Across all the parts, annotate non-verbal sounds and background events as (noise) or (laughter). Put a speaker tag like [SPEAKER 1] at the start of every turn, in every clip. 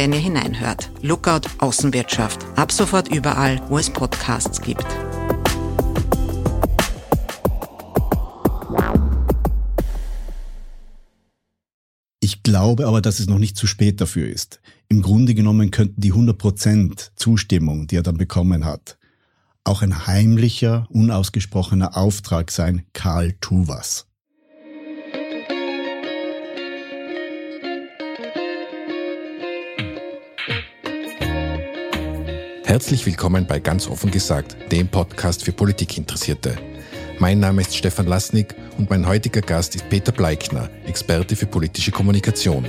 [SPEAKER 1] wenn ihr hineinhört. Lookout Außenwirtschaft. Ab sofort überall, wo es Podcasts gibt.
[SPEAKER 2] Ich glaube aber, dass es noch nicht zu spät dafür ist. Im Grunde genommen könnten die 100% Zustimmung, die er dann bekommen hat, auch ein heimlicher, unausgesprochener Auftrag sein, Karl tu was.
[SPEAKER 3] Herzlich willkommen bei Ganz offen gesagt, dem Podcast für Politikinteressierte. Mein Name ist Stefan Lasnik und mein heutiger Gast ist Peter Bleikner, Experte für politische Kommunikation.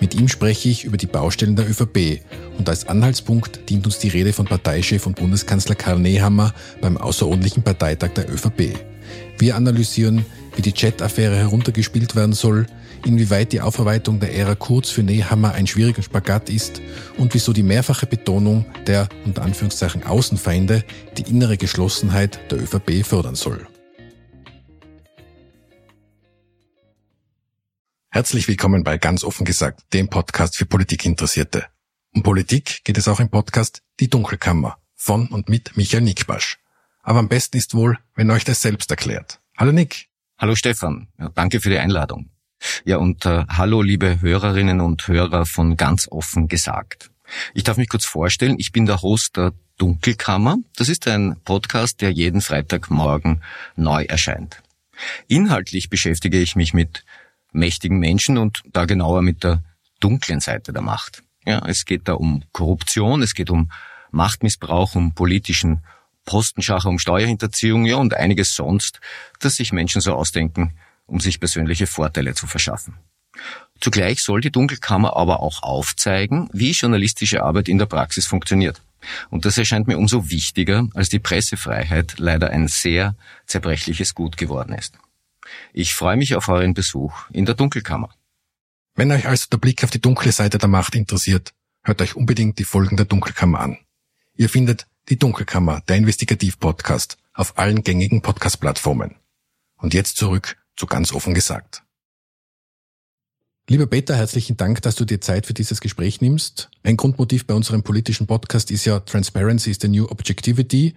[SPEAKER 3] Mit ihm spreche ich über die Baustellen der ÖVP und als Anhaltspunkt dient uns die Rede von Parteichef und Bundeskanzler Karl Nehammer beim außerordentlichen Parteitag der ÖVP. Wir analysieren, wie die Chat-Affäre heruntergespielt werden soll, inwieweit die Aufarbeitung der Ära Kurz für Nehammer ein schwieriger Spagat ist und wieso die mehrfache Betonung der unter Anführungszeichen Außenfeinde die innere Geschlossenheit der ÖVP fördern soll. Herzlich willkommen bei Ganz offen gesagt, dem Podcast für Politikinteressierte. Um Politik geht es auch im Podcast Die Dunkelkammer von und mit Michael Nickbasch. Aber am besten ist wohl, wenn euch das selbst erklärt. Hallo Nick.
[SPEAKER 4] Hallo Stefan. Ja, danke für die Einladung. Ja, und äh, hallo liebe Hörerinnen und Hörer von ganz offen gesagt. Ich darf mich kurz vorstellen, ich bin der Host der Dunkelkammer. Das ist ein Podcast, der jeden Freitagmorgen neu erscheint. Inhaltlich beschäftige ich mich mit mächtigen Menschen und da genauer mit der dunklen Seite der Macht. Ja, es geht da um Korruption, es geht um Machtmissbrauch, um politischen Postenschacher, um Steuerhinterziehung, ja, und einiges sonst, das sich Menschen so ausdenken, um sich persönliche Vorteile zu verschaffen. Zugleich soll die Dunkelkammer aber auch aufzeigen, wie journalistische Arbeit in der Praxis funktioniert. Und das erscheint mir umso wichtiger, als die Pressefreiheit leider ein sehr zerbrechliches Gut geworden ist. Ich freue mich auf euren Besuch in der Dunkelkammer.
[SPEAKER 3] Wenn euch also der Blick auf die dunkle Seite der Macht interessiert, hört euch unbedingt die Folgen der Dunkelkammer an. Ihr findet die Dunkelkammer, der Investigativ-Podcast, auf allen gängigen Podcast-Plattformen. Und jetzt zurück zu ganz offen gesagt. Lieber Peter, herzlichen Dank, dass du dir Zeit für dieses Gespräch nimmst. Ein Grundmotiv bei unserem politischen Podcast ist ja Transparency is the new Objectivity.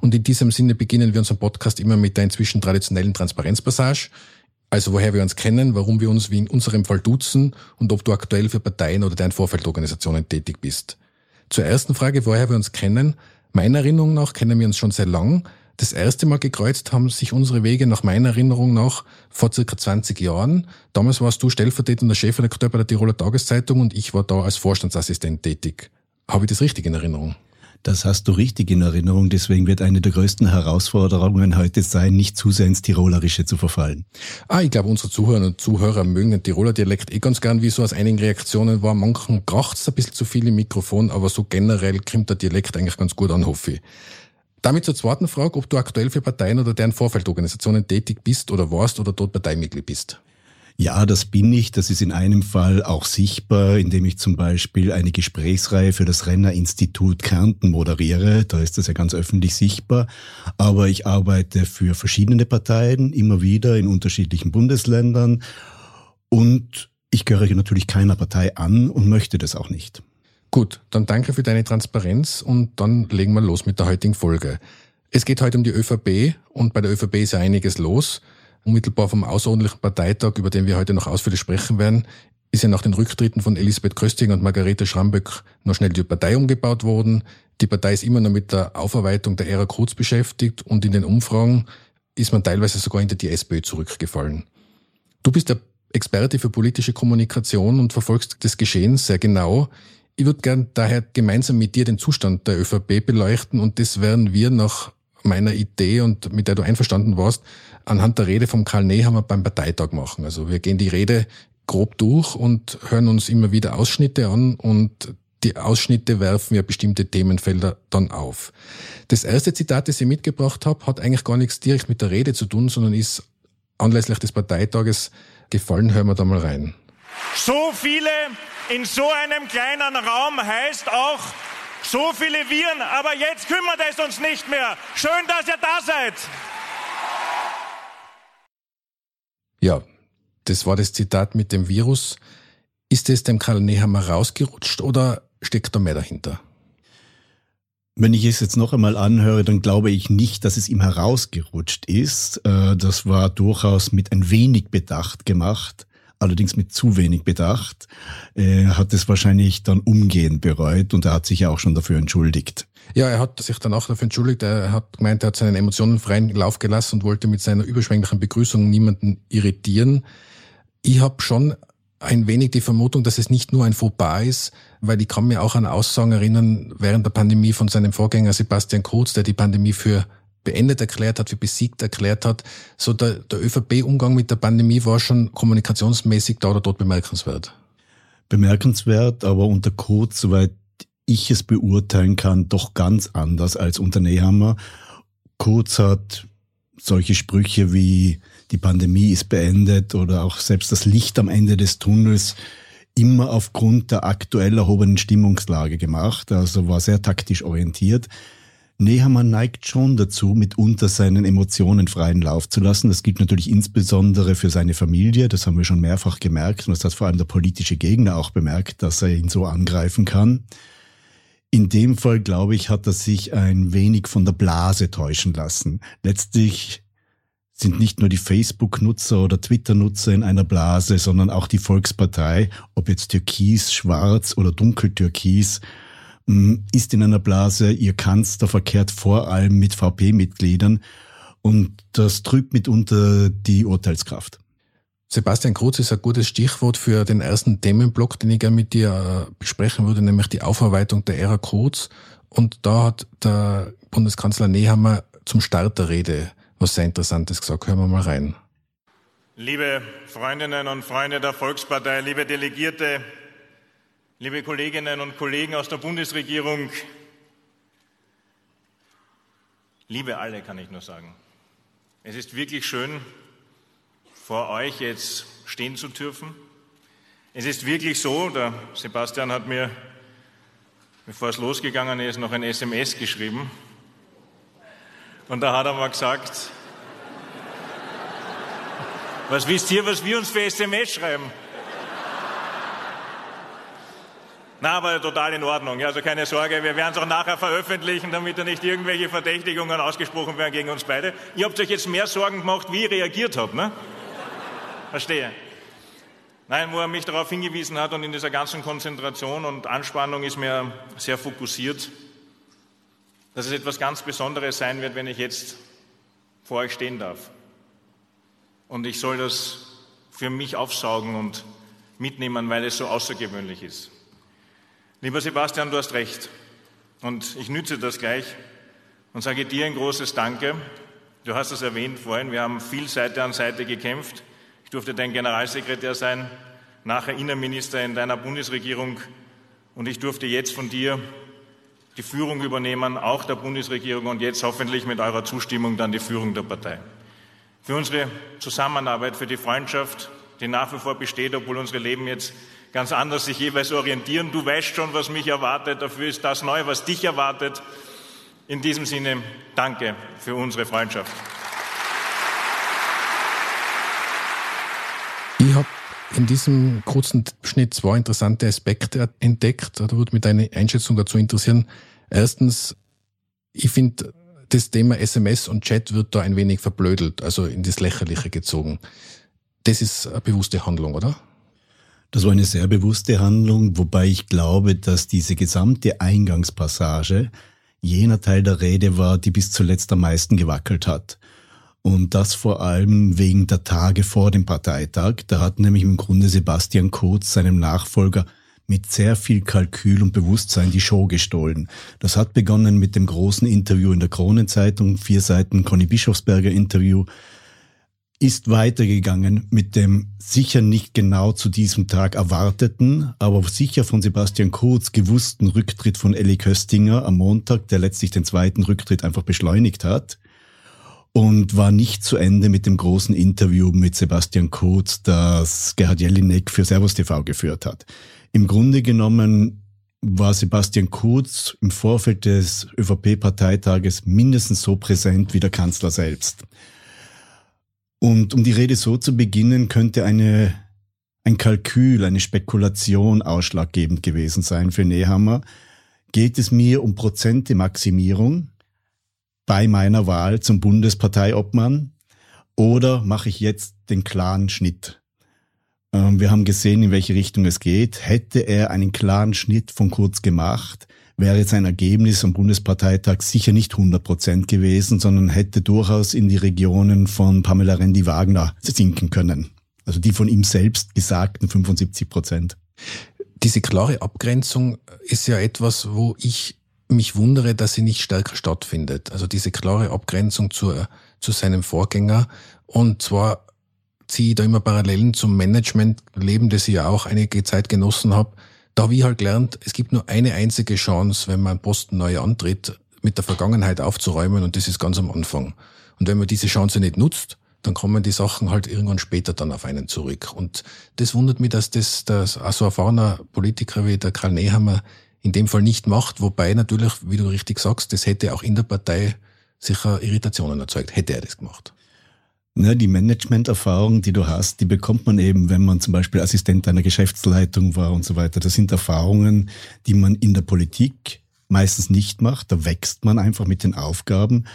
[SPEAKER 3] Und in diesem Sinne beginnen wir unseren Podcast immer mit der inzwischen traditionellen Transparenzpassage. Also woher wir uns kennen, warum wir uns wie in unserem Fall duzen und ob du aktuell für Parteien oder deren Vorfeldorganisationen tätig bist. Zur ersten Frage, woher wir uns kennen. Meiner Erinnerung nach kennen wir uns schon sehr lang. Das erste Mal gekreuzt haben sich unsere Wege nach meiner Erinnerung nach vor circa 20 Jahren. Damals warst du stellvertretender Chefredakteur bei der Tiroler Tageszeitung und ich war da als Vorstandsassistent tätig. Habe ich das richtig in Erinnerung?
[SPEAKER 2] Das hast du richtig in Erinnerung. Deswegen wird eine der größten Herausforderungen heute sein, nicht zu sehr ins Tirolerische zu verfallen.
[SPEAKER 3] Ah, ich glaube, unsere Zuhörer und Zuhörer mögen den Tiroler Dialekt eh ganz gern, wie so aus einigen Reaktionen war. Manchen kracht's ein bisschen zu viel im Mikrofon, aber so generell kommt der Dialekt eigentlich ganz gut an, hoffe ich. Damit zur zweiten Frage, ob du aktuell für Parteien oder deren Vorfeldorganisationen tätig bist oder warst oder dort Parteimitglied bist.
[SPEAKER 2] Ja, das bin ich. Das ist in einem Fall auch sichtbar, indem ich zum Beispiel eine Gesprächsreihe für das Renner-Institut Kärnten moderiere. Da ist das ja ganz öffentlich sichtbar. Aber ich arbeite für verschiedene Parteien, immer wieder in unterschiedlichen Bundesländern. Und ich gehöre natürlich keiner Partei an und möchte das auch nicht.
[SPEAKER 3] Gut, dann danke für deine Transparenz und dann legen wir los mit der heutigen Folge. Es geht heute um die ÖVP und bei der ÖVP ist ja einiges los. Unmittelbar vom außerordentlichen Parteitag, über den wir heute noch ausführlich sprechen werden, ist ja nach den Rücktritten von Elisabeth Köstinger und Margarete Schramböck noch schnell die Partei umgebaut worden. Die Partei ist immer noch mit der Aufarbeitung der Ära Kurz beschäftigt und in den Umfragen ist man teilweise sogar hinter die SPÖ zurückgefallen. Du bist der Experte für politische Kommunikation und verfolgst das Geschehen sehr genau. Ich würde gern daher gemeinsam mit dir den Zustand der ÖVP beleuchten und das werden wir nach meiner Idee und mit der du einverstanden warst, anhand der Rede vom Karl Nehammer beim Parteitag machen. Also wir gehen die Rede grob durch und hören uns immer wieder Ausschnitte an und die Ausschnitte werfen ja bestimmte Themenfelder dann auf. Das erste Zitat, das ich mitgebracht habe, hat eigentlich gar nichts direkt mit der Rede zu tun, sondern ist anlässlich des Parteitages gefallen. Hören wir da mal rein.
[SPEAKER 5] So viele in so einem kleinen Raum heißt auch so viele Viren, aber jetzt kümmert es uns nicht mehr. Schön, dass ihr da seid.
[SPEAKER 3] Ja, das war das Zitat mit dem Virus. Ist es dem Karl Nehammer rausgerutscht oder steckt da mehr dahinter?
[SPEAKER 2] Wenn ich es jetzt noch einmal anhöre, dann glaube ich nicht, dass es ihm herausgerutscht ist. Äh, das war durchaus mit ein wenig Bedacht gemacht, allerdings mit zu wenig Bedacht. Er hat es wahrscheinlich dann umgehend bereut und er hat sich ja auch schon dafür entschuldigt.
[SPEAKER 3] Ja, er hat sich dann auch dafür entschuldigt. Er hat gemeint, er hat seinen Emotionen freien Lauf gelassen und wollte mit seiner überschwänglichen Begrüßung niemanden irritieren. Ich habe schon ein wenig die Vermutung, dass es nicht nur ein Fauxpas ist, weil ich kann mir auch an Aussagen erinnern während der Pandemie von seinem Vorgänger Sebastian Kurz, der die Pandemie für beendet erklärt hat, für besiegt erklärt hat. So der, der ÖVP-Umgang mit der Pandemie war schon kommunikationsmäßig da oder dort bemerkenswert.
[SPEAKER 2] Bemerkenswert, aber unter Kurz, soweit ich es beurteilen kann, doch ganz anders als unter Nehammer. Kurz hat solche Sprüche wie die Pandemie ist beendet oder auch selbst das Licht am Ende des Tunnels immer aufgrund der aktuell erhobenen Stimmungslage gemacht, also war sehr taktisch orientiert. Nehammer neigt schon dazu, mitunter seinen Emotionen freien Lauf zu lassen. Das gilt natürlich insbesondere für seine Familie. Das haben wir schon mehrfach gemerkt. Und das hat vor allem der politische Gegner auch bemerkt, dass er ihn so angreifen kann. In dem Fall, glaube ich, hat er sich ein wenig von der Blase täuschen lassen. Letztlich sind nicht nur die Facebook-Nutzer oder Twitter-Nutzer in einer Blase, sondern auch die Volkspartei, ob jetzt türkis, schwarz oder dunkeltürkis, ist in einer Blase. Ihr Kanzler verkehrt vor allem mit VP-Mitgliedern und das trübt mitunter die Urteilskraft.
[SPEAKER 3] Sebastian Kurz ist ein gutes Stichwort für den ersten Themenblock, den ich gerne mit dir äh, besprechen würde, nämlich die Aufarbeitung der Ära Kurz. Und da hat der Bundeskanzler Nehammer zum Start der Rede was sehr Interessantes gesagt. Hören wir mal rein.
[SPEAKER 5] Liebe Freundinnen und Freunde der Volkspartei, liebe Delegierte, liebe Kolleginnen und Kollegen aus der Bundesregierung, liebe alle, kann ich nur sagen. Es ist wirklich schön, vor euch jetzt stehen zu dürfen. Es ist wirklich so, der Sebastian hat mir, bevor es losgegangen ist, noch ein SMS geschrieben. Und da hat er mal gesagt, (laughs) was wisst ihr, was wir uns für SMS schreiben? Na, aber total in Ordnung. Also keine Sorge, wir werden es auch nachher veröffentlichen, damit da nicht irgendwelche Verdächtigungen ausgesprochen werden gegen uns beide. Ihr habt euch jetzt mehr Sorgen gemacht, wie ich reagiert habe, ne? Verstehe. Nein, wo er mich darauf hingewiesen hat und in dieser ganzen Konzentration und Anspannung ist mir sehr fokussiert dass es etwas ganz Besonderes sein wird, wenn ich jetzt vor euch stehen darf. Und ich soll das für mich aufsaugen und mitnehmen, weil es so außergewöhnlich ist. Lieber Sebastian, du hast recht. Und ich nütze das gleich und sage dir ein großes Danke. Du hast es erwähnt vorhin, wir haben viel Seite an Seite gekämpft. Ich durfte dein Generalsekretär sein, nachher Innenminister in deiner Bundesregierung und ich durfte jetzt von dir die Führung übernehmen, auch der Bundesregierung und jetzt hoffentlich mit eurer Zustimmung dann die Führung der Partei. Für unsere Zusammenarbeit, für die Freundschaft, die nach wie vor besteht, obwohl unsere Leben jetzt ganz anders sich jeweils orientieren. Du weißt schon, was mich erwartet. Dafür ist das neu, was dich erwartet. In diesem Sinne, danke für unsere Freundschaft.
[SPEAKER 3] Ich habe in diesem kurzen Schnitt zwei interessante Aspekte entdeckt. Da würde mich deine Einschätzung dazu interessieren. Erstens, ich finde, das Thema SMS und Chat wird da ein wenig verblödelt, also in das Lächerliche gezogen. Das ist eine bewusste Handlung, oder?
[SPEAKER 2] Das war eine sehr bewusste Handlung, wobei ich glaube, dass diese gesamte Eingangspassage jener Teil der Rede war, die bis zuletzt am meisten gewackelt hat. Und das vor allem wegen der Tage vor dem Parteitag. Da hat nämlich im Grunde Sebastian Kurz seinem Nachfolger mit sehr viel Kalkül und Bewusstsein die Show gestohlen. Das hat begonnen mit dem großen Interview in der Kronenzeitung, vier Seiten Conny Bischofsberger Interview. Ist weitergegangen mit dem sicher nicht genau zu diesem Tag erwarteten, aber sicher von Sebastian Kurz gewussten Rücktritt von Elli Köstinger am Montag, der letztlich den zweiten Rücktritt einfach beschleunigt hat und war nicht zu Ende mit dem großen Interview mit Sebastian Kurz, das Gerhard Jelinek für Servus TV geführt hat. Im Grunde genommen war Sebastian Kurz im Vorfeld des ÖVP-Parteitages mindestens so präsent wie der Kanzler selbst. Und um die Rede so zu beginnen, könnte eine, ein Kalkül, eine Spekulation ausschlaggebend gewesen sein für Nehammer. Geht es mir um Prozentemaximierung bei meiner Wahl zum Bundesparteiobmann oder mache ich jetzt den klaren Schnitt? Ähm, wir haben gesehen, in welche Richtung es geht. Hätte er einen klaren Schnitt von Kurz gemacht, wäre sein Ergebnis am Bundesparteitag sicher nicht 100 Prozent gewesen, sondern hätte durchaus in die Regionen von Pamela Rendi-Wagner sinken können. Also die von ihm selbst gesagten 75 Prozent.
[SPEAKER 3] Diese klare Abgrenzung ist ja etwas, wo ich mich wundere, dass sie nicht stärker stattfindet. Also diese klare Abgrenzung zur, zu seinem Vorgänger. Und zwar ziehe ich da immer Parallelen zum Managementleben, das ich ja auch einige Zeit genossen habe. Da habe ich halt gelernt, es gibt nur eine einzige Chance, wenn man einen Posten neu antritt, mit der Vergangenheit aufzuräumen und das ist ganz am Anfang. Und wenn man diese Chance nicht nutzt, dann kommen die Sachen halt irgendwann später dann auf einen zurück. Und das wundert mich, dass das, das auch so erfahrener Politiker wie der Karl Nehammer in dem Fall nicht macht, wobei natürlich, wie du richtig sagst, das hätte auch in der Partei sicher Irritationen erzeugt, hätte er das gemacht.
[SPEAKER 2] Ne, die Management-Erfahrung, die du hast, die bekommt man eben, wenn man zum Beispiel Assistent einer Geschäftsleitung war und so weiter. Das sind Erfahrungen, die man in der Politik meistens nicht macht. Da wächst man einfach mit den Aufgaben.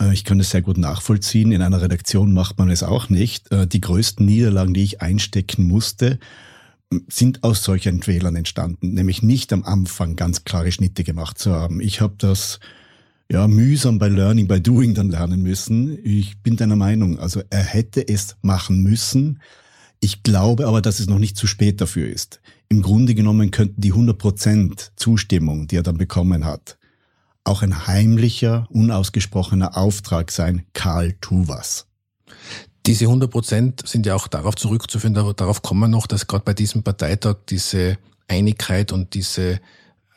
[SPEAKER 2] Äh, ich kann es sehr gut nachvollziehen. In einer Redaktion macht man es auch nicht. Äh, die größten Niederlagen, die ich einstecken musste, sind aus solchen Fehlern entstanden, nämlich nicht am Anfang ganz klare Schnitte gemacht zu haben. Ich habe das ja, mühsam bei Learning by Doing dann lernen müssen. Ich bin deiner Meinung, also er hätte es machen müssen. Ich glaube aber, dass es noch nicht zu spät dafür ist. Im Grunde genommen könnten die 100% Zustimmung, die er dann bekommen hat, auch ein heimlicher, unausgesprochener Auftrag sein, Karl, tu was.
[SPEAKER 3] Diese 100% sind ja auch darauf zurückzuführen, aber darauf kommen wir noch, dass gerade bei diesem Parteitag diese Einigkeit und diese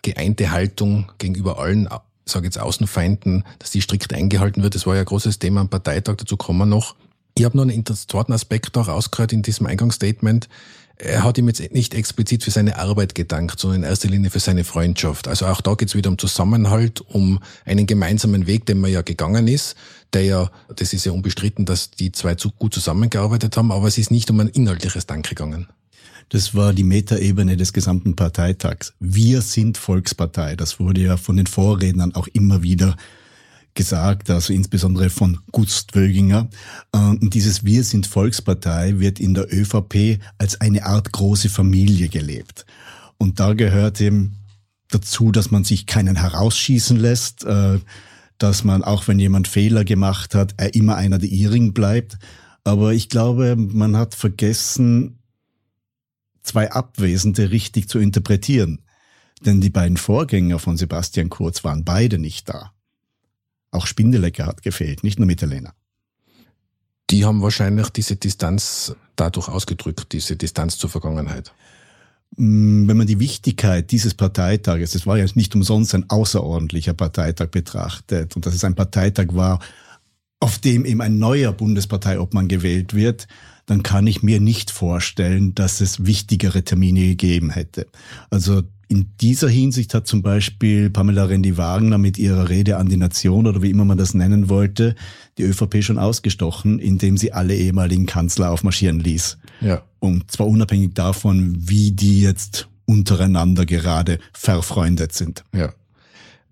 [SPEAKER 3] geeinte Haltung gegenüber allen sage jetzt Außenfeinden, dass die strikt eingehalten wird. Das war ja ein großes Thema am Parteitag, dazu kommen wir noch. Ich habe noch einen zweiten Aspekt auch rausgehört in diesem Eingangsstatement. Er hat ihm jetzt nicht explizit für seine Arbeit gedankt, sondern in erster Linie für seine Freundschaft. Also auch da geht es wieder um Zusammenhalt, um einen gemeinsamen Weg, den man ja gegangen ist, der ja, das ist ja unbestritten, dass die zwei zu gut zusammengearbeitet haben, aber es ist nicht um ein inhaltliches Dank gegangen.
[SPEAKER 2] Das war die Metaebene des gesamten Parteitags. Wir sind Volkspartei. Das wurde ja von den Vorrednern auch immer wieder gesagt, also insbesondere von Gust Wöginger. Und dieses Wir sind Volkspartei wird in der ÖVP als eine Art große Familie gelebt. Und da gehört eben dazu, dass man sich keinen herausschießen lässt, äh, dass man, auch wenn jemand Fehler gemacht hat, er immer einer der ihrigen bleibt. Aber ich glaube, man hat vergessen, zwei Abwesende richtig zu interpretieren. Denn die beiden Vorgänger von Sebastian Kurz waren beide nicht da. Auch Spindelecker hat gefehlt, nicht nur Mitterlehner.
[SPEAKER 3] Die haben wahrscheinlich diese Distanz dadurch ausgedrückt, diese Distanz zur Vergangenheit.
[SPEAKER 2] Mm, wenn man die Wichtigkeit dieses Parteitages, es war ja nicht umsonst ein außerordentlicher Parteitag betrachtet und dass es ein Parteitag war, auf dem eben ein neuer Bundesparteiobmann gewählt wird, dann kann ich mir nicht vorstellen, dass es wichtigere Termine gegeben hätte. Also in dieser Hinsicht hat zum Beispiel Pamela Rendi-Wagner mit ihrer Rede an die Nation oder wie immer man das nennen wollte, die ÖVP schon ausgestochen, indem sie alle ehemaligen Kanzler aufmarschieren ließ. Ja. Und zwar unabhängig davon, wie die jetzt untereinander gerade verfreundet sind.
[SPEAKER 3] Ja.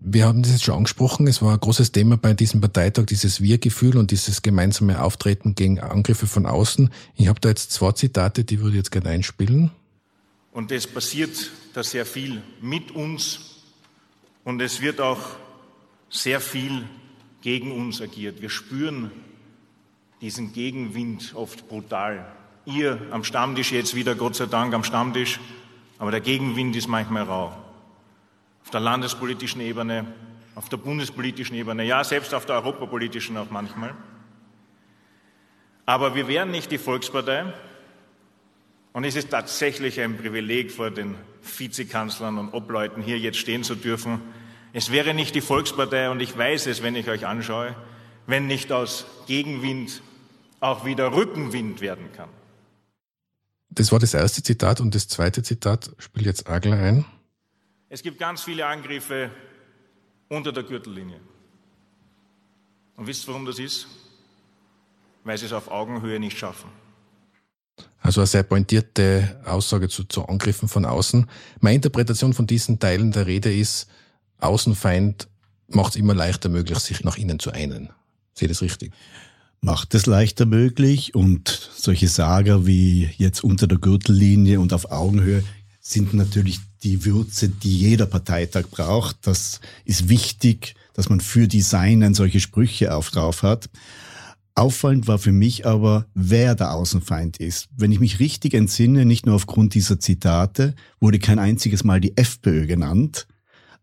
[SPEAKER 3] Wir haben das jetzt schon angesprochen. Es war ein großes Thema bei diesem Parteitag, dieses Wir-Gefühl und dieses gemeinsame Auftreten gegen Angriffe von außen. Ich habe da jetzt zwei Zitate, die würde ich jetzt gerne einspielen.
[SPEAKER 5] Und es passiert da sehr viel mit uns und es wird auch sehr viel gegen uns agiert. Wir spüren diesen Gegenwind oft brutal. Ihr am Stammtisch jetzt wieder, Gott sei Dank am Stammtisch, aber der Gegenwind ist manchmal rau der landespolitischen Ebene, auf der bundespolitischen Ebene, ja, selbst auf der europapolitischen auch manchmal. Aber wir wären nicht die Volkspartei. Und es ist tatsächlich ein Privileg, vor den Vizekanzlern und Obleuten hier jetzt stehen zu dürfen. Es wäre nicht die Volkspartei, und ich weiß es, wenn ich euch anschaue, wenn nicht aus Gegenwind auch wieder Rückenwind werden kann.
[SPEAKER 3] Das war das erste Zitat und das zweite Zitat spielt jetzt Agler ein.
[SPEAKER 5] Es gibt ganz viele Angriffe unter der Gürtellinie. Und wisst ihr, warum das ist? Weil sie es auf Augenhöhe nicht schaffen.
[SPEAKER 3] Also eine sehr pointierte Aussage zu, zu Angriffen von außen. Meine Interpretation von diesen Teilen der Rede ist, Außenfeind macht es immer leichter möglich, sich nach innen zu einen. Sehe das richtig?
[SPEAKER 2] Macht es leichter möglich und solche Sager wie jetzt unter der Gürtellinie und auf Augenhöhe sind natürlich die Würze, die jeder Parteitag braucht. Das ist wichtig, dass man für die Seinen solche Sprüche auf drauf hat. Auffallend war für mich aber, wer der Außenfeind ist. Wenn ich mich richtig entsinne, nicht nur aufgrund dieser Zitate, wurde kein einziges Mal die FPÖ genannt,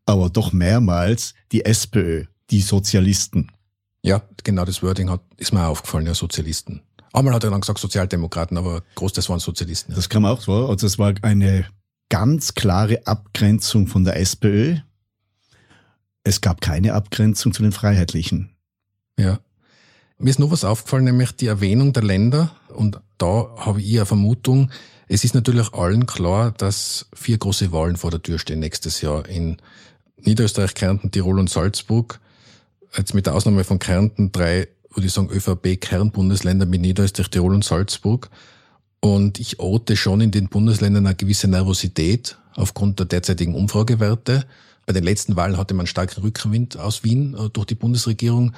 [SPEAKER 2] aber doch mehrmals die SPÖ, die Sozialisten.
[SPEAKER 3] Ja, genau das Wording hat, ist mir aufgefallen, ja, Sozialisten. Einmal hat er dann gesagt Sozialdemokraten, aber groß, waren Sozialisten. Ja.
[SPEAKER 2] Das kam auch so. Also es war eine ganz klare Abgrenzung von der SPÖ. Es gab keine Abgrenzung zu den Freiheitlichen.
[SPEAKER 3] Ja. Mir ist noch was aufgefallen, nämlich die Erwähnung der Länder. Und da habe ich eine Vermutung. Es ist natürlich allen klar, dass vier große Wahlen vor der Tür stehen nächstes Jahr in Niederösterreich, Kärnten, Tirol und Salzburg. Jetzt mit der Ausnahme von Kärnten drei, würde ich sagen, ÖVP-Kernbundesländer mit Niederösterreich, Tirol und Salzburg. Und ich orte schon in den Bundesländern eine gewisse Nervosität aufgrund der derzeitigen Umfragewerte. Bei den letzten Wahlen hatte man starken Rückenwind aus Wien äh, durch die Bundesregierung.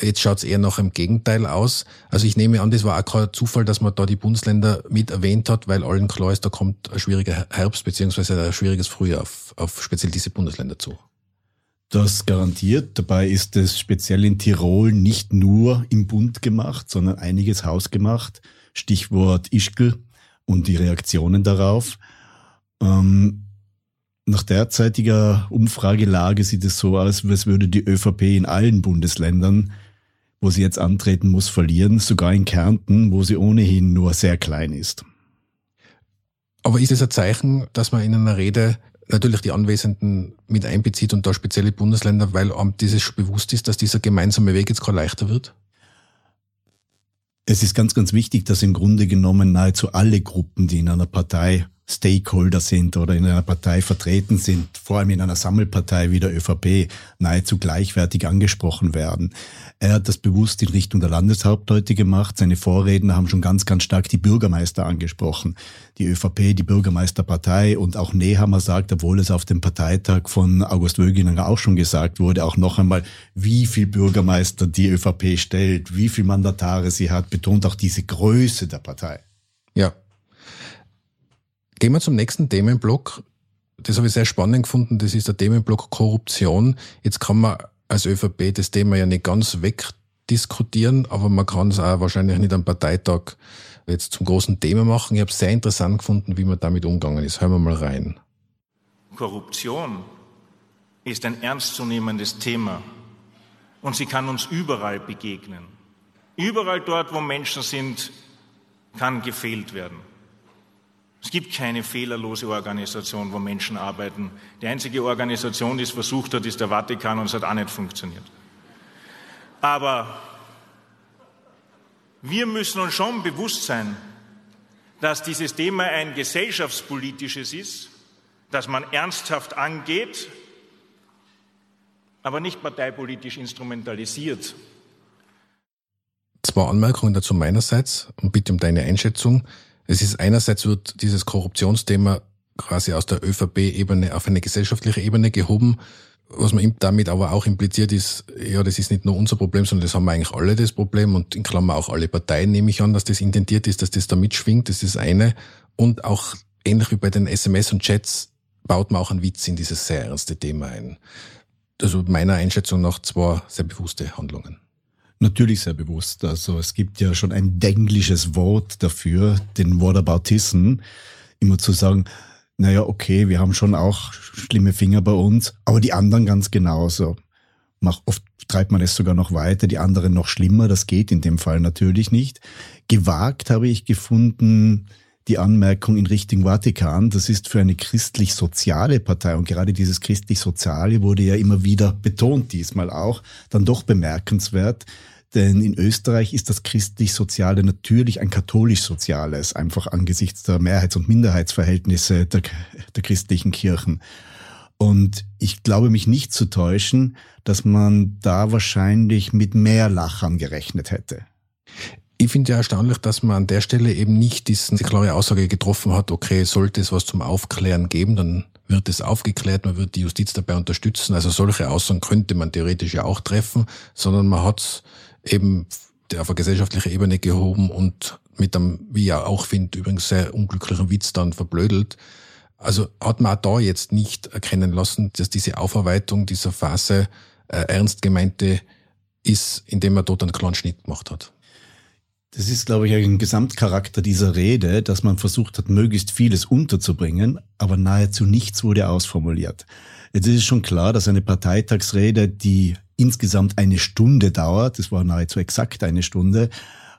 [SPEAKER 3] Jetzt schaut es eher noch im Gegenteil aus. Also ich nehme an, das war auch kein Zufall, dass man da die Bundesländer mit erwähnt hat, weil allen klar ist, da kommt ein schwieriger Herbst beziehungsweise ein schwieriges Frühjahr auf, auf speziell diese Bundesländer zu.
[SPEAKER 2] Das garantiert. Dabei ist es speziell in Tirol nicht nur im Bund gemacht, sondern einiges hausgemacht. Stichwort Ischgl und die Reaktionen darauf. Ähm, nach derzeitiger Umfragelage sieht es so aus, als würde die ÖVP in allen Bundesländern, wo sie jetzt antreten muss, verlieren, sogar in Kärnten, wo sie ohnehin nur sehr klein ist.
[SPEAKER 3] Aber ist es ein Zeichen, dass man in einer Rede natürlich die Anwesenden mit einbezieht und da spezielle Bundesländer, weil einem dieses bewusst ist, dass dieser gemeinsame Weg jetzt gerade leichter wird?
[SPEAKER 2] Es ist ganz, ganz wichtig, dass im Grunde genommen nahezu alle Gruppen, die in einer Partei Stakeholder sind oder in einer Partei vertreten sind, vor allem in einer Sammelpartei wie der ÖVP, nahezu gleichwertig angesprochen werden. Er hat das bewusst in Richtung der Landeshauptleute gemacht. Seine Vorredner haben schon ganz, ganz stark die Bürgermeister angesprochen. Die ÖVP, die Bürgermeisterpartei und auch Nehammer sagt, obwohl es auf dem Parteitag von August Wöginger auch schon gesagt wurde, auch noch einmal, wie viel Bürgermeister die ÖVP stellt, wie viel Mandatare sie hat, betont auch diese Größe der Partei.
[SPEAKER 3] Ja, Gehen wir zum nächsten Themenblock. Das habe ich sehr spannend gefunden. Das ist der Themenblock Korruption. Jetzt kann man als ÖVP das Thema ja nicht ganz wegdiskutieren, aber man kann es auch wahrscheinlich nicht am Parteitag jetzt zum großen Thema machen. Ich habe es sehr interessant gefunden, wie man damit umgegangen ist. Hören wir mal rein.
[SPEAKER 5] Korruption ist ein ernstzunehmendes Thema und sie kann uns überall begegnen. Überall dort, wo Menschen sind, kann gefehlt werden. Es gibt keine fehlerlose Organisation, wo Menschen arbeiten. Die einzige Organisation, die es versucht hat, ist der Vatikan und es hat auch nicht funktioniert. Aber wir müssen uns schon bewusst sein, dass dieses Thema ein gesellschaftspolitisches ist, das man ernsthaft angeht, aber nicht parteipolitisch instrumentalisiert.
[SPEAKER 3] Zwei Anmerkungen dazu meinerseits und bitte um deine Einschätzung. Es ist einerseits wird dieses Korruptionsthema quasi aus der ÖVP-Ebene auf eine gesellschaftliche Ebene gehoben. Was man damit aber auch impliziert ist, ja, das ist nicht nur unser Problem, sondern das haben wir eigentlich alle das Problem und in Klammer auch alle Parteien nehme ich an, dass das intentiert ist, dass das da mitschwingt, das ist eine. Und auch ähnlich wie bei den SMS und Chats baut man auch einen Witz in dieses sehr ernste Thema ein. Also meiner Einschätzung nach zwei sehr bewusste Handlungen.
[SPEAKER 2] Natürlich sehr bewusst. Also es gibt ja schon ein denglisches Wort dafür, den Whataboutism, immer zu sagen, naja, okay, wir haben schon auch schlimme Finger bei uns, aber die anderen ganz genauso. Mach oft treibt man es sogar noch weiter, die anderen noch schlimmer. Das geht in dem Fall natürlich nicht. Gewagt habe ich gefunden, die Anmerkung in Richtung Vatikan, das ist für eine christlich-soziale Partei und gerade dieses christlich-soziale wurde ja immer wieder betont, diesmal auch, dann doch bemerkenswert, denn in Österreich ist das christlich-soziale natürlich ein katholisch-soziales, einfach angesichts der Mehrheits- und Minderheitsverhältnisse der, der christlichen Kirchen. Und ich glaube mich nicht zu täuschen, dass man da wahrscheinlich mit mehr Lachern gerechnet hätte.
[SPEAKER 3] Ich finde ja erstaunlich, dass man an der Stelle eben nicht diese klare Aussage getroffen hat, okay, sollte es was zum Aufklären geben, dann wird es aufgeklärt, man wird die Justiz dabei unterstützen. Also solche Aussagen könnte man theoretisch ja auch treffen, sondern man hat es eben auf eine gesellschaftliche Ebene gehoben und mit einem, wie ich auch finde, übrigens sehr unglücklichen Witz dann verblödelt. Also hat man auch da jetzt nicht erkennen lassen, dass diese Aufarbeitung dieser Phase äh, ernst gemeinte ist, indem man dort einen kleinen Schnitt gemacht hat.
[SPEAKER 2] Das ist, glaube ich, ein Gesamtcharakter dieser Rede, dass man versucht hat, möglichst vieles unterzubringen, aber nahezu nichts wurde ausformuliert. Jetzt ist es schon klar, dass eine Parteitagsrede, die insgesamt eine Stunde dauert, das war nahezu exakt eine Stunde,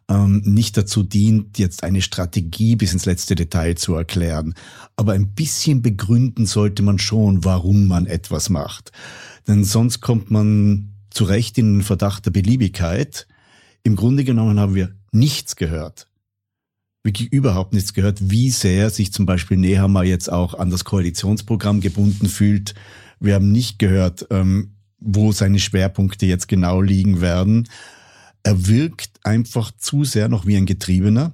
[SPEAKER 2] ähm, nicht dazu dient, jetzt eine Strategie bis ins letzte Detail zu erklären. Aber ein bisschen begründen sollte man schon, warum man etwas macht. Denn sonst kommt man zu Recht in den Verdacht der Beliebigkeit. Im Grunde genommen haben wir nichts gehört. Wirklich überhaupt nichts gehört, wie sehr sich zum Beispiel Nehammer jetzt auch an das Koalitionsprogramm gebunden fühlt. Wir haben nicht gehört, ähm, wo seine Schwerpunkte jetzt genau liegen werden. Er wirkt einfach zu sehr noch wie ein Getriebener.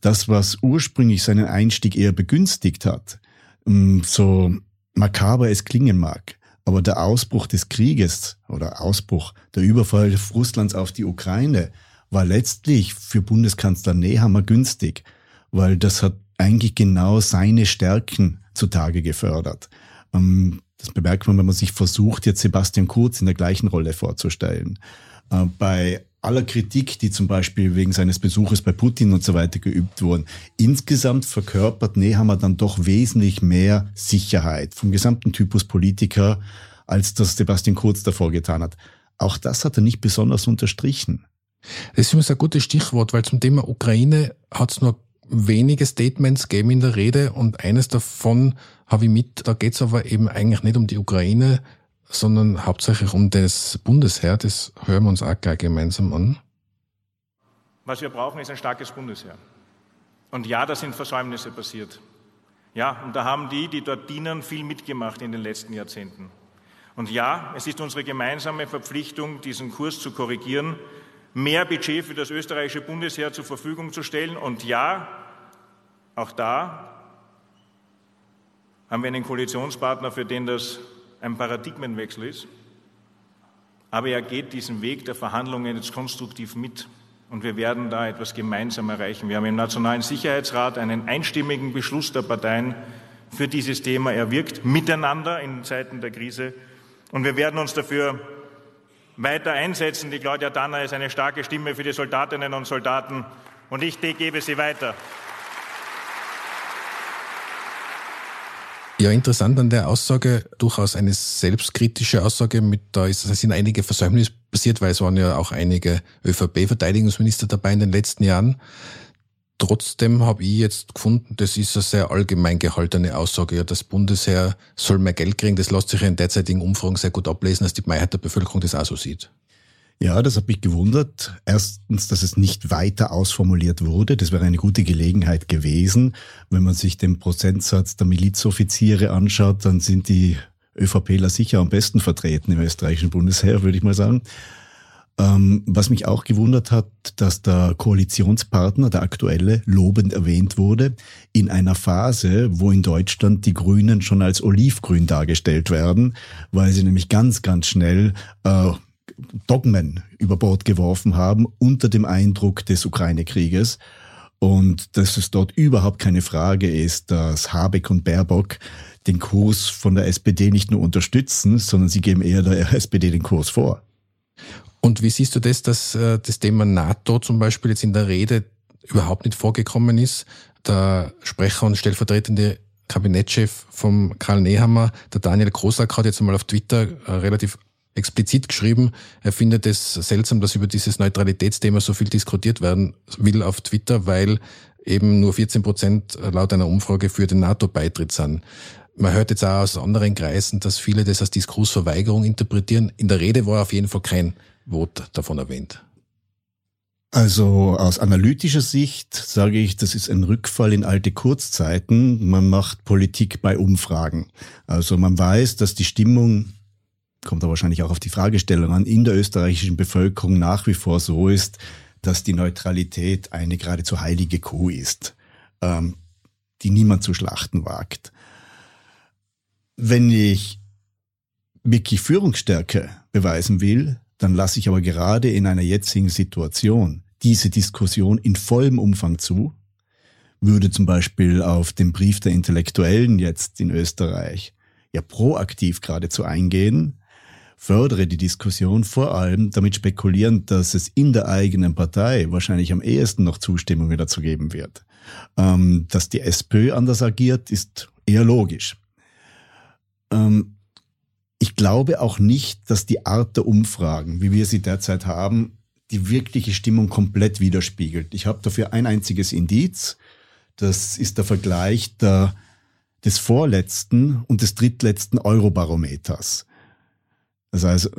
[SPEAKER 2] Das, was ursprünglich seinen Einstieg eher begünstigt hat, ähm, so makaber es klingen mag, aber der Ausbruch des Krieges oder Ausbruch, der Überfall Russlands auf die Ukraine war letztlich für Bundeskanzler Nehammer günstig, weil das hat eigentlich genau seine Stärken zutage gefördert. Ähm, das bemerkt man, wenn man sich versucht, jetzt Sebastian Kurz in der gleichen Rolle vorzustellen. Äh, bei aller Kritik, die zum Beispiel wegen seines Besuches bei Putin und so weiter geübt wurden, insgesamt verkörpert Nehammer dann doch wesentlich mehr Sicherheit vom gesamten Typus Politiker, als das Sebastian Kurz davor getan hat. Auch das hat er nicht besonders unterstrichen.
[SPEAKER 3] Das ist übrigens ein gutes Stichwort, weil zum Thema Ukraine hat es nur wenige Statements gegeben in der Rede und eines davon habe ich mit, da geht es aber eben eigentlich nicht um die Ukraine, sondern hauptsächlich um das Bundesheer. Das hören wir uns auch gleich gemeinsam an.
[SPEAKER 5] Was wir brauchen, ist ein starkes Bundesheer. Und ja, da sind Versäumnisse passiert. Ja, und da haben die, die dort dienen, viel mitgemacht in den letzten Jahrzehnten. Und ja, es ist unsere gemeinsame Verpflichtung, diesen Kurs zu korrigieren, mehr Budget für das österreichische Bundesheer zur Verfügung zu stellen. Und ja, auch da haben wir einen Koalitionspartner, für den das ein Paradigmenwechsel ist. Aber er geht diesen Weg der Verhandlungen jetzt konstruktiv mit. Und wir werden da etwas gemeinsam erreichen. Wir haben im Nationalen Sicherheitsrat einen einstimmigen Beschluss der Parteien für dieses Thema erwirkt, miteinander in Zeiten der Krise. Und wir werden uns dafür weiter einsetzen. Die Claudia Danner ist eine starke Stimme für die Soldatinnen und Soldaten und ich gebe sie weiter.
[SPEAKER 3] Ja, interessant an der Aussage, durchaus eine selbstkritische Aussage, mit da sind einige Versäumnisse passiert, weil es waren ja auch einige ÖVP-Verteidigungsminister dabei in den letzten Jahren. Trotzdem habe ich jetzt gefunden, das ist eine sehr allgemein gehaltene Aussage. Ja, das Bundesheer soll mehr Geld kriegen. Das lässt sich in derzeitigen Umfragen sehr gut ablesen, dass die Mehrheit der Bevölkerung das auch so sieht.
[SPEAKER 2] Ja, das hat mich gewundert. Erstens, dass es nicht weiter ausformuliert wurde. Das wäre eine gute Gelegenheit gewesen. Wenn man sich den Prozentsatz der Milizoffiziere anschaut, dann sind die ÖVPler sicher am besten vertreten im österreichischen Bundesheer, würde ich mal sagen. Ähm, was mich auch gewundert hat, dass der Koalitionspartner, der aktuelle, lobend erwähnt wurde, in einer Phase, wo in Deutschland die Grünen schon als olivgrün dargestellt werden, weil sie nämlich ganz, ganz schnell äh, Dogmen über Bord geworfen haben unter dem Eindruck des Ukraine-Krieges. Und dass es dort überhaupt keine Frage ist, dass Habeck und Baerbock den Kurs von der SPD nicht nur unterstützen, sondern sie geben eher der SPD den Kurs vor.
[SPEAKER 3] Und wie siehst du das, dass äh, das Thema NATO zum Beispiel jetzt in der Rede überhaupt nicht vorgekommen ist? Der Sprecher und stellvertretende Kabinettschef vom Karl Nehammer, der Daniel Krosak, hat jetzt einmal auf Twitter äh, relativ explizit geschrieben, er findet es seltsam, dass über dieses Neutralitätsthema so viel diskutiert werden will auf Twitter, weil eben nur 14 Prozent laut einer Umfrage für den NATO-Beitritt sind. Man hört jetzt auch aus anderen Kreisen, dass viele das als Diskursverweigerung interpretieren. In der Rede war auf jeden Fall kein Wort davon erwähnt.
[SPEAKER 2] Also aus analytischer Sicht sage ich, das ist ein Rückfall in alte Kurzzeiten. Man macht Politik bei Umfragen. Also man weiß, dass die Stimmung, kommt da wahrscheinlich auch auf die Fragestellung an, in der österreichischen Bevölkerung nach wie vor so ist, dass die Neutralität eine geradezu heilige Kuh ist, ähm, die niemand zu schlachten wagt. Wenn ich wirklich Führungsstärke beweisen will, dann lasse ich aber gerade in einer jetzigen Situation diese Diskussion in vollem Umfang zu, würde zum Beispiel auf den Brief der Intellektuellen jetzt in Österreich ja proaktiv geradezu eingehen, fördere die Diskussion vor allem damit spekulieren, dass es in der eigenen Partei wahrscheinlich am ehesten noch Zustimmung dazu geben wird. Ähm, dass die SPÖ anders agiert, ist eher logisch. Ähm, ich glaube auch nicht, dass die Art der Umfragen, wie wir sie derzeit haben, die wirkliche Stimmung komplett widerspiegelt. Ich habe dafür ein einziges Indiz. Das ist der Vergleich der, des vorletzten und des drittletzten Eurobarometers. Das heißt,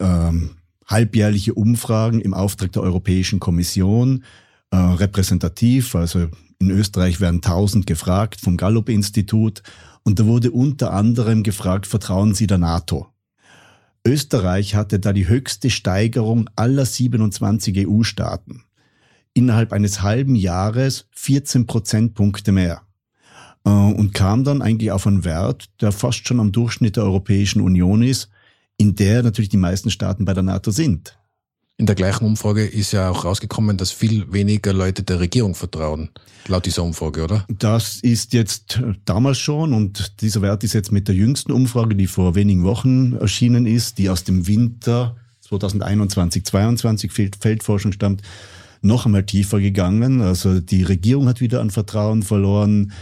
[SPEAKER 2] ähm, halbjährliche Umfragen im Auftrag der Europäischen Kommission, äh, repräsentativ, also in Österreich werden 1000 gefragt vom Gallup-Institut und da wurde unter anderem gefragt, vertrauen Sie der NATO? Österreich hatte da die höchste Steigerung aller 27 EU-Staaten. Innerhalb eines halben Jahres 14 Prozentpunkte mehr. Äh, und kam dann eigentlich auf einen Wert, der fast schon am Durchschnitt der Europäischen Union ist, in der natürlich die meisten Staaten bei der NATO sind.
[SPEAKER 3] In der gleichen Umfrage ist ja auch rausgekommen, dass viel weniger Leute der Regierung vertrauen, laut dieser Umfrage, oder?
[SPEAKER 2] Das ist jetzt damals schon und dieser Wert ist jetzt mit der jüngsten Umfrage, die vor wenigen Wochen erschienen ist, die aus dem Winter 2021, 22 Feldforschung stammt, noch einmal tiefer gegangen. Also die Regierung hat wieder an Vertrauen verloren,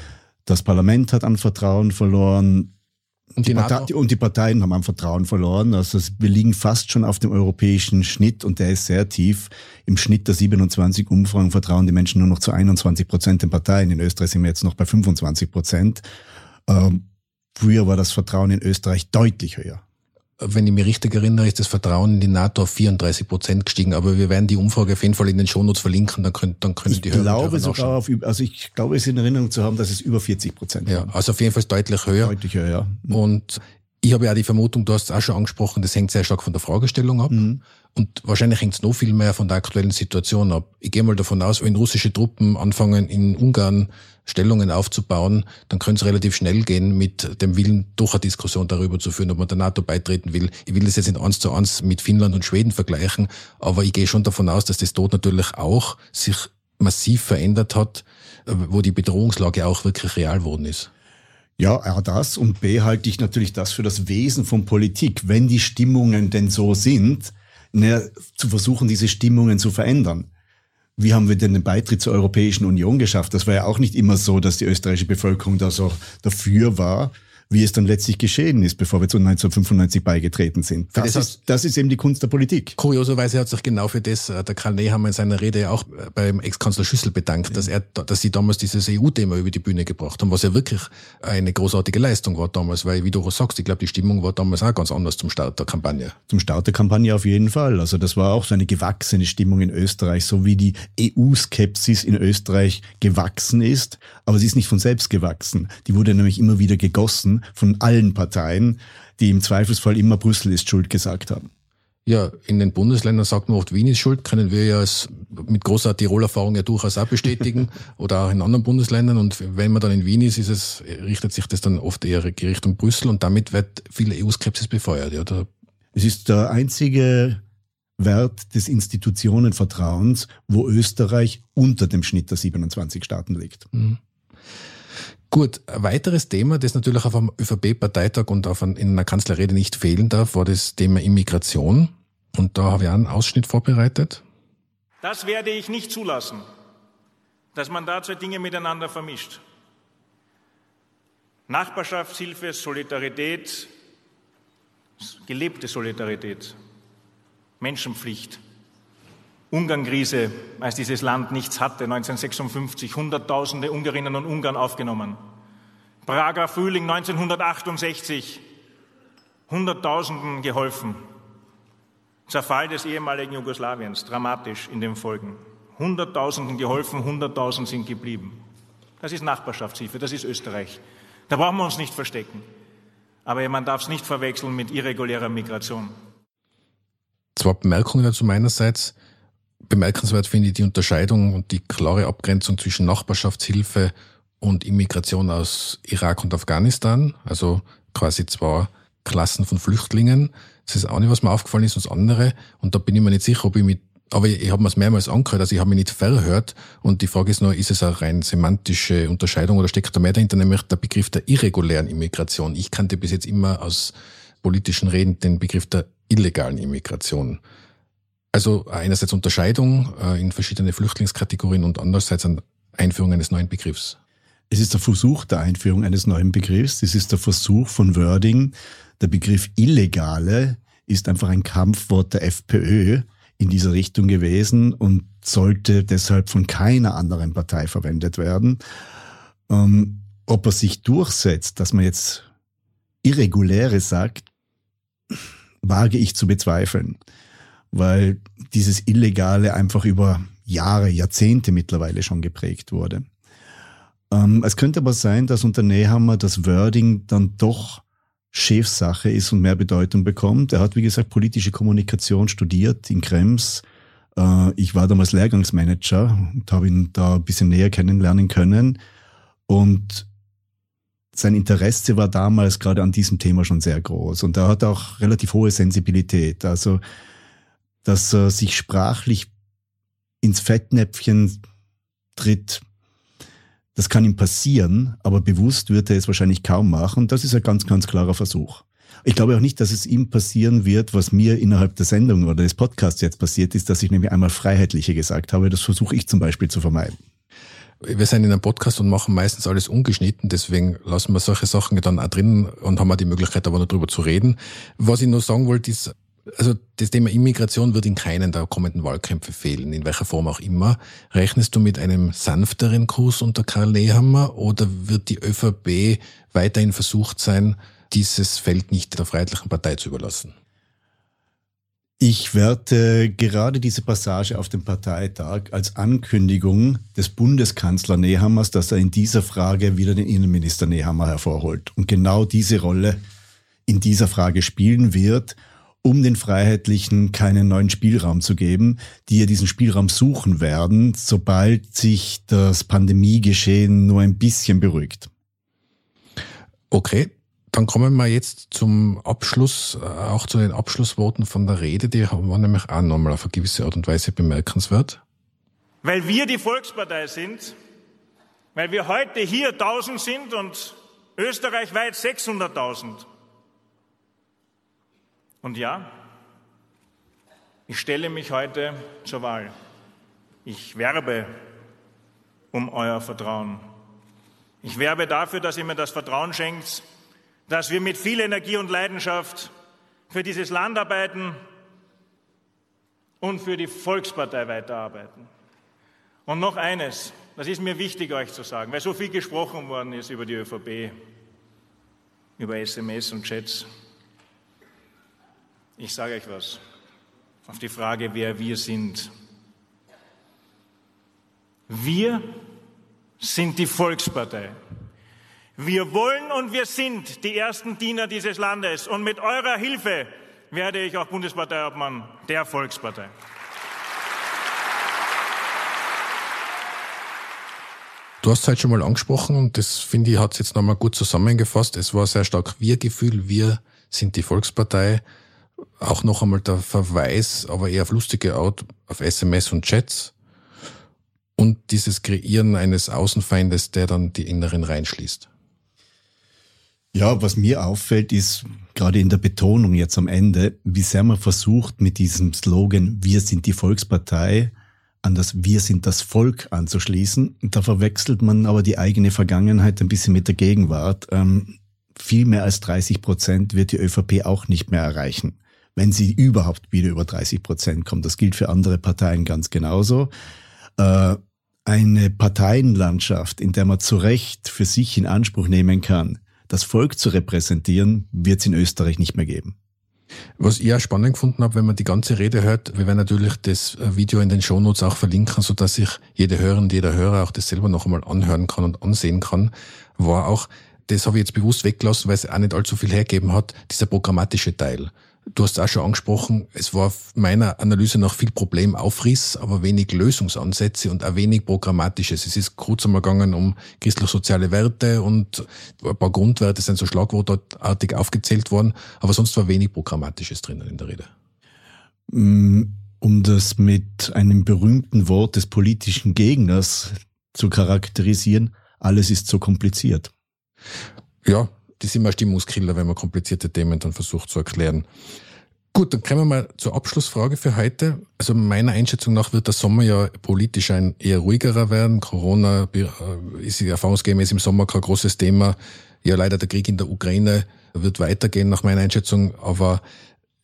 [SPEAKER 2] das Parlament hat an Vertrauen verloren, und die, Partei, und die, Parteien haben am Vertrauen verloren. Also wir liegen fast schon auf dem europäischen Schnitt und der ist sehr tief. Im Schnitt der 27 Umfragen vertrauen die Menschen nur noch zu 21 Prozent den Parteien. In Österreich sind wir jetzt noch bei 25 Prozent. Ähm, früher war das Vertrauen in Österreich deutlich höher
[SPEAKER 3] wenn ich mich richtig erinnere, ist das Vertrauen in die NATO auf 34 Prozent gestiegen. Aber wir werden die Umfrage auf jeden Fall in den Shownotes verlinken, dann können, dann können
[SPEAKER 2] ich
[SPEAKER 3] die
[SPEAKER 2] Hörer glaube sogar auf, also ich glaube es in Erinnerung zu haben, dass es über 40 Prozent
[SPEAKER 3] Ja, also auf jeden Fall deutlich höher.
[SPEAKER 2] Deutlich höher, ja.
[SPEAKER 3] Und ich habe ja auch die Vermutung, du hast es auch schon angesprochen, das hängt sehr stark von der Fragestellung ab. Mhm. Und wahrscheinlich hängt es noch viel mehr von der aktuellen Situation ab. Ich gehe mal davon aus, wenn russische Truppen anfangen, in Ungarn Stellungen aufzubauen, dann könnte es relativ schnell gehen mit dem Willen, doch eine Diskussion darüber zu führen, ob man der NATO beitreten will. Ich will das jetzt nicht eins zu eins mit Finnland und Schweden vergleichen, aber ich gehe schon davon aus, dass das dort natürlich auch sich massiv verändert hat, wo die Bedrohungslage auch wirklich real worden ist.
[SPEAKER 2] Ja, A, das und B halte ich natürlich das für das Wesen von Politik. Wenn die Stimmungen denn so sind, ne, zu versuchen, diese Stimmungen zu verändern. Wie haben wir denn den Beitritt zur Europäischen Union geschafft? Das war ja auch nicht immer so, dass die österreichische Bevölkerung da so dafür war wie es dann letztlich geschehen ist, bevor wir zu 1995 beigetreten sind. Das, das, ist, das ist eben die Kunst der Politik.
[SPEAKER 3] Kurioserweise hat sich genau für das äh, der Karl Nehammer in seiner Rede auch äh, beim Ex-Kanzler Schüssel bedankt, ja. dass er, dass sie damals dieses EU-Thema über die Bühne gebracht haben, was ja wirklich eine großartige Leistung war damals, weil wie du auch sagst, ich glaube, die Stimmung war damals auch ganz anders zum Start der Kampagne.
[SPEAKER 2] Zum Start der Kampagne auf jeden Fall. Also das war auch so eine gewachsene Stimmung in Österreich, so wie die EU-Skepsis in Österreich gewachsen ist, aber sie ist nicht von selbst gewachsen. Die wurde nämlich immer wieder gegossen von allen Parteien, die im Zweifelsfall immer Brüssel ist schuld gesagt haben.
[SPEAKER 3] Ja, in den Bundesländern sagt man oft, Wien ist schuld, können wir ja mit großer Tirol-Erfahrung ja durchaus auch bestätigen (laughs) oder auch in anderen Bundesländern. Und wenn man dann in Wien ist, ist es, richtet sich das dann oft eher Richtung Brüssel und damit wird viel EU-Skepsis befeuert. Ja, da
[SPEAKER 2] es ist der einzige Wert des Institutionenvertrauens, wo Österreich unter dem Schnitt der 27 Staaten liegt. Mhm.
[SPEAKER 3] Gut, ein weiteres Thema, das natürlich auf einem ÖVP-Parteitag und auf ein, in einer Kanzlerrede nicht fehlen darf, war das Thema Immigration. Und da habe ich einen Ausschnitt vorbereitet.
[SPEAKER 5] Das werde ich nicht zulassen, dass man da zwei Dinge miteinander vermischt. Nachbarschaftshilfe, Solidarität gelebte Solidarität, Menschenpflicht. Ungarnkrise, als dieses Land nichts hatte, 1956, Hunderttausende Ungarinnen und Ungarn aufgenommen. Prager Frühling 1968, Hunderttausenden geholfen. Zerfall des ehemaligen Jugoslawiens, dramatisch in den Folgen. Hunderttausenden geholfen, Hunderttausend sind geblieben. Das ist Nachbarschaftshilfe, das ist Österreich. Da brauchen wir uns nicht verstecken. Aber man darf es nicht verwechseln mit irregulärer Migration.
[SPEAKER 3] Zwei Bemerkungen dazu meinerseits. Bemerkenswert finde ich die Unterscheidung und die klare Abgrenzung zwischen Nachbarschaftshilfe und Immigration aus Irak und Afghanistan. Also quasi zwei Klassen von Flüchtlingen. Das ist auch nicht, was mir aufgefallen ist, das andere. Und da bin ich mir nicht sicher, ob ich mit aber ich, ich habe mir es mehrmals angehört, also ich habe mich nicht verhört. Und die Frage ist nur, ist es eine rein semantische Unterscheidung oder steckt da mehr dahinter, nämlich der Begriff der irregulären Immigration. Ich kannte bis jetzt immer aus politischen Reden den Begriff der illegalen Immigration. Also einerseits Unterscheidung äh, in verschiedene Flüchtlingskategorien und andererseits eine Einführung eines neuen Begriffs.
[SPEAKER 2] Es ist der Versuch der Einführung eines neuen Begriffs. Es ist der Versuch von Wording. Der Begriff Illegale ist einfach ein Kampfwort der FPÖ in dieser Richtung gewesen und sollte deshalb von keiner anderen Partei verwendet werden. Ähm, ob er sich durchsetzt, dass man jetzt Irreguläre sagt, wage ich zu bezweifeln, weil dieses Illegale einfach über Jahre, Jahrzehnte mittlerweile schon geprägt wurde. Ähm, es könnte aber sein, dass unter Nehammer das Wording dann doch Chefsache ist und mehr Bedeutung bekommt. Er hat, wie gesagt, politische Kommunikation studiert in Krems. Äh, ich war damals Lehrgangsmanager und habe ihn da ein bisschen näher kennenlernen können. Und sein Interesse war damals gerade an diesem Thema schon sehr groß. Und er hat auch relativ hohe Sensibilität. Also, dass er sich sprachlich ins Fettnäpfchen tritt, das kann ihm passieren, aber bewusst wird er es wahrscheinlich kaum machen. Das ist ein ganz, ganz klarer Versuch. Ich glaube auch nicht, dass es ihm passieren wird, was mir innerhalb der Sendung oder des Podcasts jetzt passiert ist, dass ich nämlich einmal Freiheitliche gesagt habe. Das versuche ich zum Beispiel zu vermeiden.
[SPEAKER 3] Wir sind in einem Podcast und machen meistens alles ungeschnitten, deswegen lassen wir solche Sachen dann auch drin und haben auch die Möglichkeit, aber noch zu reden. Was ich nur sagen wollte, ist, also das Thema Immigration wird in keinen der kommenden Wahlkämpfe fehlen, in welcher Form auch immer. Rechnest du mit einem sanfteren Kurs unter Karl Nehammer oder wird die ÖVP weiterhin versucht sein, dieses Feld nicht der Freiheitlichen Partei zu überlassen?
[SPEAKER 2] Ich werte gerade diese Passage auf dem Parteitag als Ankündigung des Bundeskanzler Nehammers, dass er in dieser Frage wieder den Innenminister Nehammer hervorholt und genau diese Rolle in dieser Frage spielen wird um den Freiheitlichen keinen neuen Spielraum zu geben, die ja diesen Spielraum suchen werden, sobald sich das Pandemiegeschehen nur ein bisschen beruhigt.
[SPEAKER 3] Okay, dann kommen wir jetzt zum Abschluss, äh, auch zu den Abschlussworten von der Rede. Die waren nämlich auch nochmal auf eine gewisse Art und Weise bemerkenswert.
[SPEAKER 5] Weil wir die Volkspartei sind, weil wir heute hier 1000 sind und österreichweit 600.000 und ja, ich stelle mich heute zur Wahl. Ich werbe um euer Vertrauen. Ich werbe dafür, dass ihr mir das Vertrauen schenkt, dass wir mit viel Energie und Leidenschaft für dieses Land arbeiten und für die Volkspartei weiterarbeiten. Und noch eines, das ist mir wichtig euch zu sagen, weil so viel gesprochen worden ist über die ÖVP, über SMS und Chats. Ich sage euch was auf die Frage, wer wir sind. Wir sind die Volkspartei. Wir wollen und wir sind die ersten Diener dieses Landes. Und mit eurer Hilfe werde ich auch Bundesparteiobmann der Volkspartei.
[SPEAKER 3] Du hast es halt schon mal angesprochen und das finde ich hat es jetzt nochmal gut zusammengefasst. Es war sehr stark Wir-Gefühl. Wir sind die Volkspartei. Auch noch einmal der Verweis, aber eher auf lustige Art, auf SMS und Chats. Und dieses Kreieren eines Außenfeindes, der dann die Inneren reinschließt.
[SPEAKER 2] Ja, was mir auffällt, ist gerade in der Betonung jetzt am Ende, wie sehr man versucht, mit diesem Slogan Wir sind die Volkspartei an das Wir sind das Volk anzuschließen. Da verwechselt man aber die eigene Vergangenheit ein bisschen mit der Gegenwart. Ähm, viel mehr als 30 Prozent wird die ÖVP auch nicht mehr erreichen, wenn sie überhaupt wieder über 30 Prozent kommt. Das gilt für andere Parteien ganz genauso. Äh, eine Parteienlandschaft, in der man zu Recht für sich in Anspruch nehmen kann, das Volk zu repräsentieren, wird es in Österreich nicht mehr geben.
[SPEAKER 3] Was ich auch spannend gefunden habe, wenn man die ganze Rede hört, wir werden natürlich das Video in den Shownotes auch verlinken, so dass sich jede Hörerin, jeder Hörer auch das selber noch einmal anhören kann und ansehen kann, war auch, das habe ich jetzt bewusst weggelassen, weil es auch nicht allzu viel hergeben hat, dieser programmatische Teil. Du hast auch schon angesprochen, es war meiner Analyse nach viel Problemaufriss, aber wenig Lösungsansätze und auch wenig Programmatisches. Es ist kurz einmal gegangen um christlich-soziale Werte und ein paar Grundwerte sind so schlagwortartig aufgezählt worden, aber sonst war wenig Programmatisches drinnen in der Rede.
[SPEAKER 2] Mm, um das mit einem berühmten Wort des politischen Gegners zu charakterisieren, alles ist so kompliziert.
[SPEAKER 3] Ja, die sind immer Stimmungskiller, wenn man komplizierte Themen dann versucht zu erklären. Gut, dann kommen wir mal zur Abschlussfrage für heute. Also meiner Einschätzung nach wird der Sommer ja politisch ein eher ruhigerer werden. Corona äh, ist erfahrungsgemäß im Sommer kein großes Thema. Ja, leider der Krieg in der Ukraine wird weitergehen nach meiner Einschätzung, aber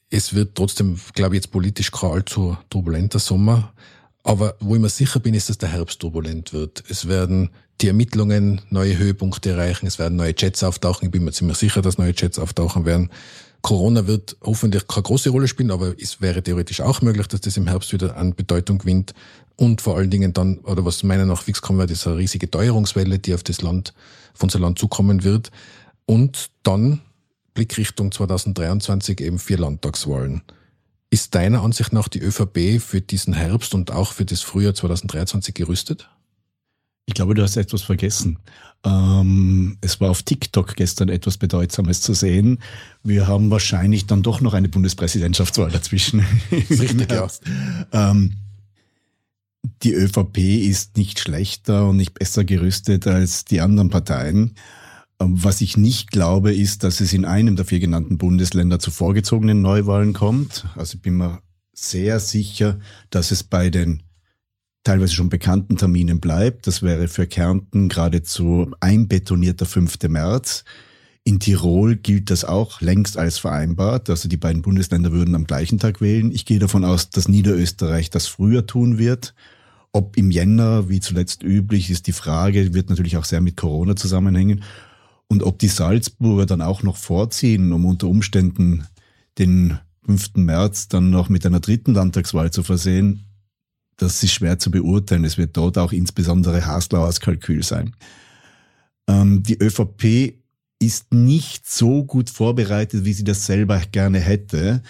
[SPEAKER 3] es wird trotzdem, glaube ich, jetzt politisch kein allzu turbulenter Sommer. Aber wo ich mir sicher bin, ist, dass der Herbst turbulent wird. Es werden die Ermittlungen neue Höhepunkte erreichen, es werden neue Chats auftauchen. Ich bin mir ziemlich sicher, dass neue Chats auftauchen werden. Corona wird hoffentlich keine große Rolle spielen, aber es wäre theoretisch auch möglich, dass das im Herbst wieder an Bedeutung gewinnt. Und vor allen Dingen dann, oder was meiner nach fix kommen wird, ist eine riesige Teuerungswelle, die auf das Land, auf unser Land zukommen wird. Und dann Blickrichtung 2023 eben vier Landtagswahlen. Ist deiner Ansicht nach die ÖVP für diesen Herbst und auch für das Frühjahr 2023 gerüstet?
[SPEAKER 2] Ich glaube, du hast etwas vergessen. Ähm, es war auf TikTok gestern etwas Bedeutsames zu sehen. Wir haben wahrscheinlich dann doch noch eine Bundespräsidentschaftswahl dazwischen. (laughs)
[SPEAKER 3] Richtig, ja.
[SPEAKER 2] Ähm, die ÖVP ist nicht schlechter und nicht besser gerüstet als die anderen Parteien. Ähm, was ich nicht glaube, ist, dass es in einem der vier genannten Bundesländer zu vorgezogenen Neuwahlen kommt. Also ich bin mir sehr sicher, dass es bei den teilweise schon bekannten Terminen bleibt. Das wäre für Kärnten geradezu einbetonierter 5. März. In Tirol gilt das auch längst als vereinbart. Also die beiden Bundesländer würden am gleichen Tag wählen. Ich gehe davon aus, dass Niederösterreich das früher tun wird. Ob im Jänner, wie zuletzt üblich, ist die Frage, wird natürlich auch sehr mit Corona zusammenhängen. Und ob die Salzburger dann auch noch vorziehen, um unter Umständen den 5. März dann noch mit einer dritten Landtagswahl zu versehen, das ist schwer zu beurteilen. Es wird dort auch insbesondere Haslauers Kalkül sein. Ähm, die ÖVP ist nicht so gut vorbereitet, wie sie das selber gerne hätte.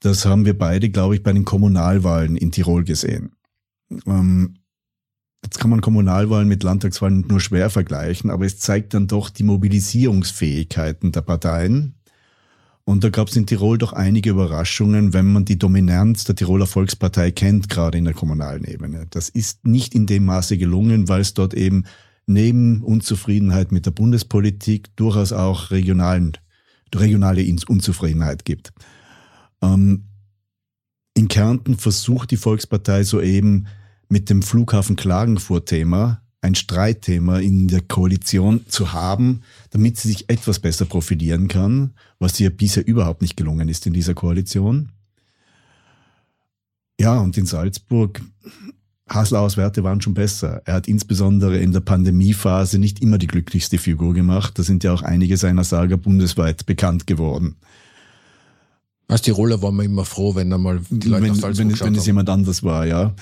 [SPEAKER 2] Das haben wir beide, glaube ich, bei den Kommunalwahlen in Tirol gesehen. Ähm, jetzt kann man Kommunalwahlen mit Landtagswahlen nur schwer vergleichen, aber es zeigt dann doch die Mobilisierungsfähigkeiten der Parteien und da gab es in Tirol doch einige Überraschungen, wenn man die Dominanz der Tiroler Volkspartei kennt, gerade in der kommunalen Ebene. Das ist nicht in dem Maße gelungen, weil es dort eben neben Unzufriedenheit mit der Bundespolitik durchaus auch regionalen, regionale Unzufriedenheit gibt. Ähm, in Kärnten versucht die Volkspartei soeben mit dem Flughafen Klagenfurt-Thema ein Streitthema in der Koalition zu haben, damit sie sich etwas besser profilieren kann, was ihr bisher überhaupt nicht gelungen ist in dieser Koalition. Ja, und in Salzburg, Haslauers Werte waren schon besser. Er hat insbesondere in der Pandemiephase nicht immer die glücklichste Figur gemacht. Da sind ja auch einige seiner Sager bundesweit bekannt geworden.
[SPEAKER 3] Als Tiroler waren wir immer froh, wenn er mal
[SPEAKER 2] die Leute wenn, nach Salzburg wenn, wenn es jemand anders war, ja.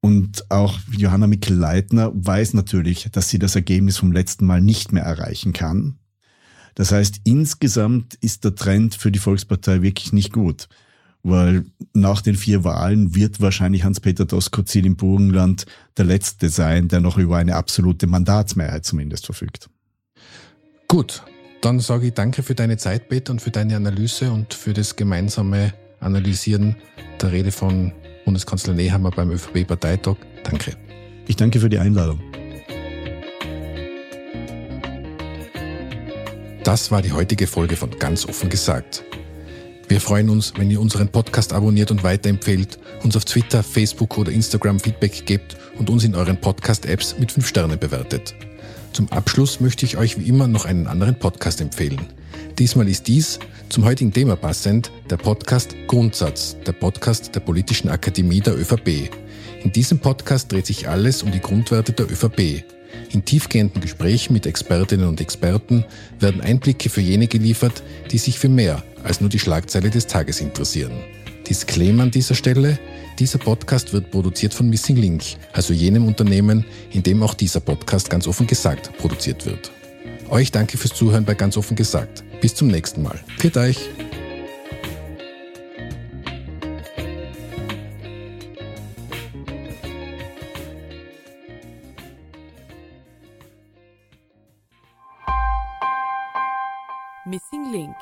[SPEAKER 2] Und auch Johanna Mikl-Leitner weiß natürlich, dass sie das Ergebnis vom letzten Mal nicht mehr erreichen kann. Das heißt, insgesamt ist der Trend für die Volkspartei wirklich nicht gut, weil nach den vier Wahlen wird wahrscheinlich Hans-Peter Doskozil im Burgenland der Letzte sein, der noch über eine absolute Mandatsmehrheit zumindest verfügt.
[SPEAKER 3] Gut, dann sage ich danke für deine Zeit, Peter, und für deine Analyse und für das gemeinsame Analysieren der Rede von Bundeskanzler Nehammer beim ÖVP-Parteitag. Danke.
[SPEAKER 2] Ich danke für die Einladung.
[SPEAKER 3] Das war die heutige Folge von Ganz offen gesagt. Wir freuen uns, wenn ihr unseren Podcast abonniert und weiterempfehlt, uns auf Twitter, Facebook oder Instagram Feedback gebt und uns in euren Podcast-Apps mit 5 Sternen bewertet. Zum Abschluss möchte ich euch wie immer noch einen anderen Podcast empfehlen. Diesmal ist dies, zum heutigen Thema passend, der Podcast Grundsatz, der Podcast der Politischen Akademie der ÖVP. In diesem Podcast dreht sich alles um die Grundwerte der ÖVP. In tiefgehenden Gesprächen mit Expertinnen und Experten werden Einblicke für jene geliefert, die sich für mehr als nur die Schlagzeile des Tages interessieren. Disclaimer an dieser Stelle, dieser Podcast wird produziert von Missing Link, also jenem Unternehmen, in dem auch dieser Podcast ganz offen gesagt produziert wird. Euch danke fürs Zuhören bei ganz offen gesagt. Bis zum nächsten Mal. Viert euch!
[SPEAKER 6] Missing Link